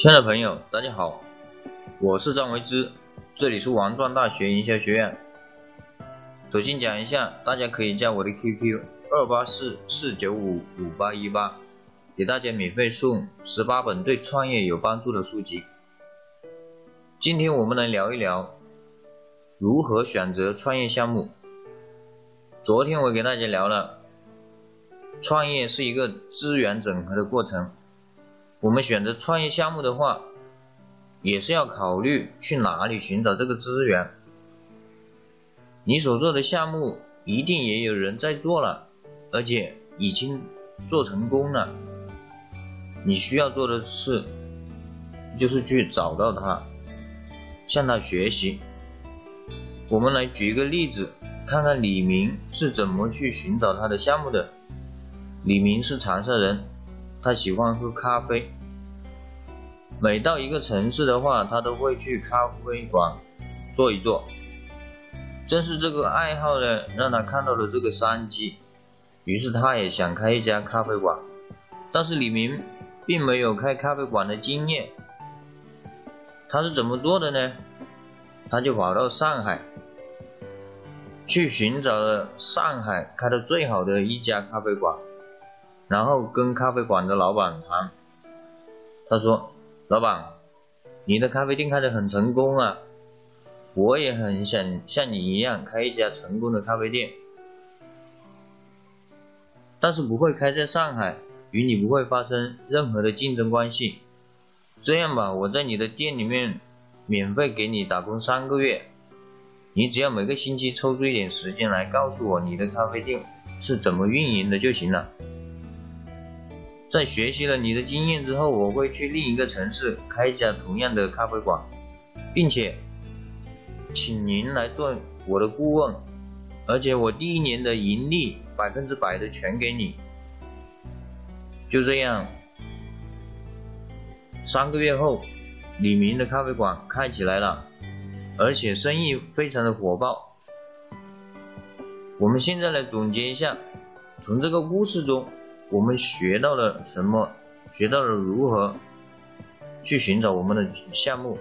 亲爱的朋友，大家好，我是张维之，这里是王庄大学营销学院。首先讲一下，大家可以加我的 QQ 二八四四九五五八一八，给大家免费送十八本对创业有帮助的书籍。今天我们来聊一聊如何选择创业项目。昨天我给大家聊了，创业是一个资源整合的过程。我们选择创业项目的话，也是要考虑去哪里寻找这个资源。你所做的项目一定也有人在做了，而且已经做成功了。你需要做的是，就是去找到他。向他学习。我们来举一个例子，看看李明是怎么去寻找他的项目的。李明是长沙人，他喜欢喝咖啡。每到一个城市的话，他都会去咖啡馆坐一坐。正是这个爱好呢，让他看到了这个商机，于是他也想开一家咖啡馆。但是李明并没有开咖啡馆的经验。他是怎么做的呢？他就跑到上海，去寻找了上海开的最好的一家咖啡馆，然后跟咖啡馆的老板谈。他说：“老板，你的咖啡店开得很成功啊，我也很想像你一样开一家成功的咖啡店，但是不会开在上海，与你不会发生任何的竞争关系。”这样吧，我在你的店里面免费给你打工三个月，你只要每个星期抽出一点时间来告诉我你的咖啡店是怎么运营的就行了。在学习了你的经验之后，我会去另一个城市开一家同样的咖啡馆，并且请您来做我的顾问，而且我第一年的盈利百分之百的全给你。就这样。三个月后，李明的咖啡馆开起来了，而且生意非常的火爆。我们现在来总结一下，从这个故事中，我们学到了什么？学到了如何去寻找我们的项目。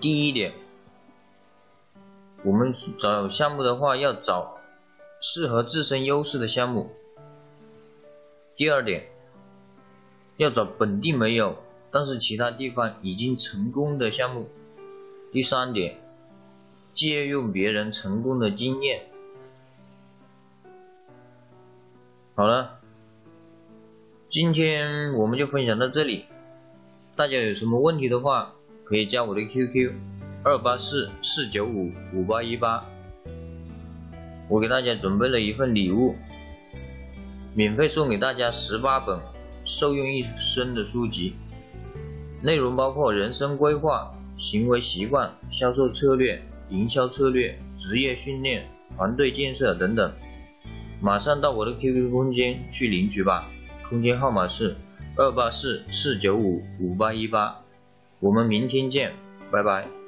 第一点，我们找项目的话，要找适合自身优势的项目。第二点。要找本地没有，但是其他地方已经成功的项目。第三点，借用别人成功的经验。好了，今天我们就分享到这里。大家有什么问题的话，可以加我的 QQ：二八四四九五五八一八。我给大家准备了一份礼物，免费送给大家十八本。受用一生的书籍，内容包括人生规划、行为习惯、销售策略、营销策略、职业训练、团队建设等等。马上到我的 QQ 空间去领取吧，空间号码是二八四四九五五八一八。我们明天见，拜拜。